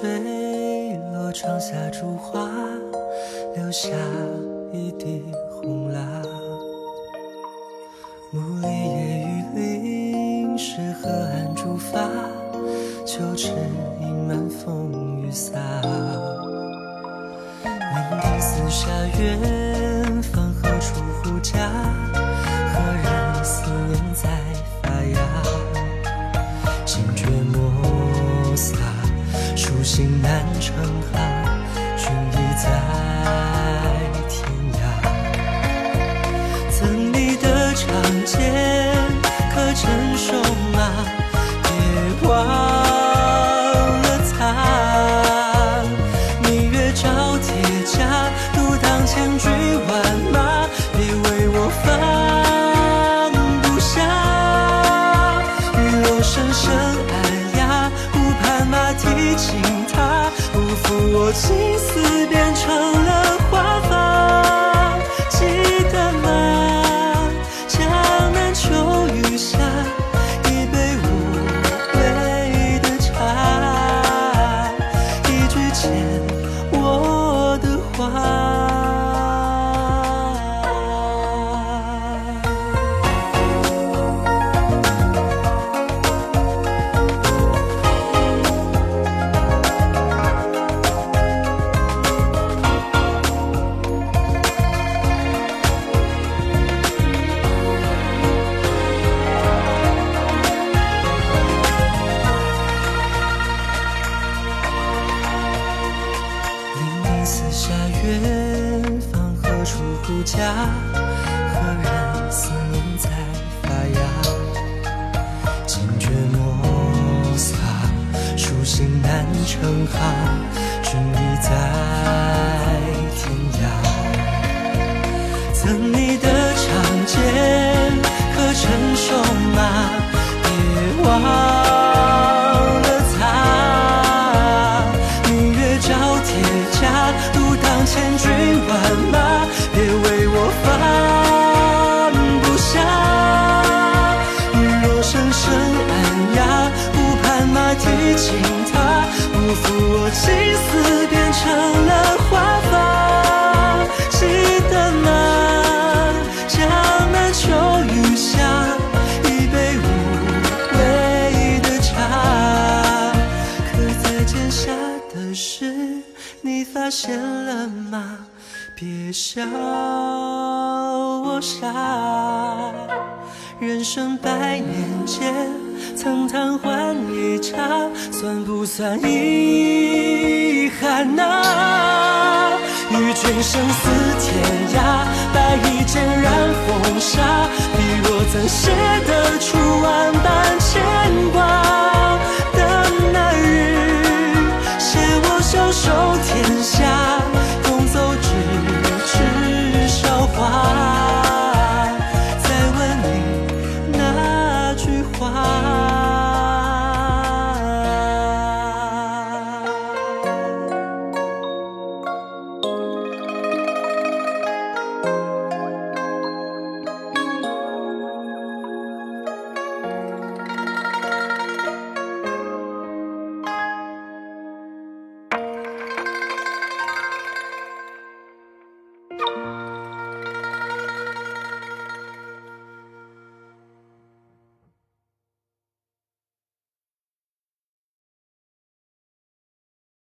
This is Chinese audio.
吹落窗下烛花留下一地红蜡。暮里夜雨淋湿河岸竹筏秋池盈满风雨洒。伶仃四夏月心难成行，君已在天涯。赠你的长剑，可称手马？别忘了他。明月照铁甲，独当千军万马。别为我放不下。雨楼声声，暗哑，湖畔马蹄轻。不负我青丝变成了花发，记得吗？江南秋雨下，一杯无味的茶，一句欠我的话。处护家？何人思念在发芽？惊觉莫擦，书信难成行，君已在天涯。赠你的长剑，可承受吗？别忘负我青丝变成了花发。记得吗？江南秋雨下，一杯无味的茶。刻在剑下的诗，你发现了吗？别笑我傻，人生百年间，曾贪欢一刹，算不算遗憾呐、与君生死天涯，白衣剑染风沙，你若怎写得出万般牵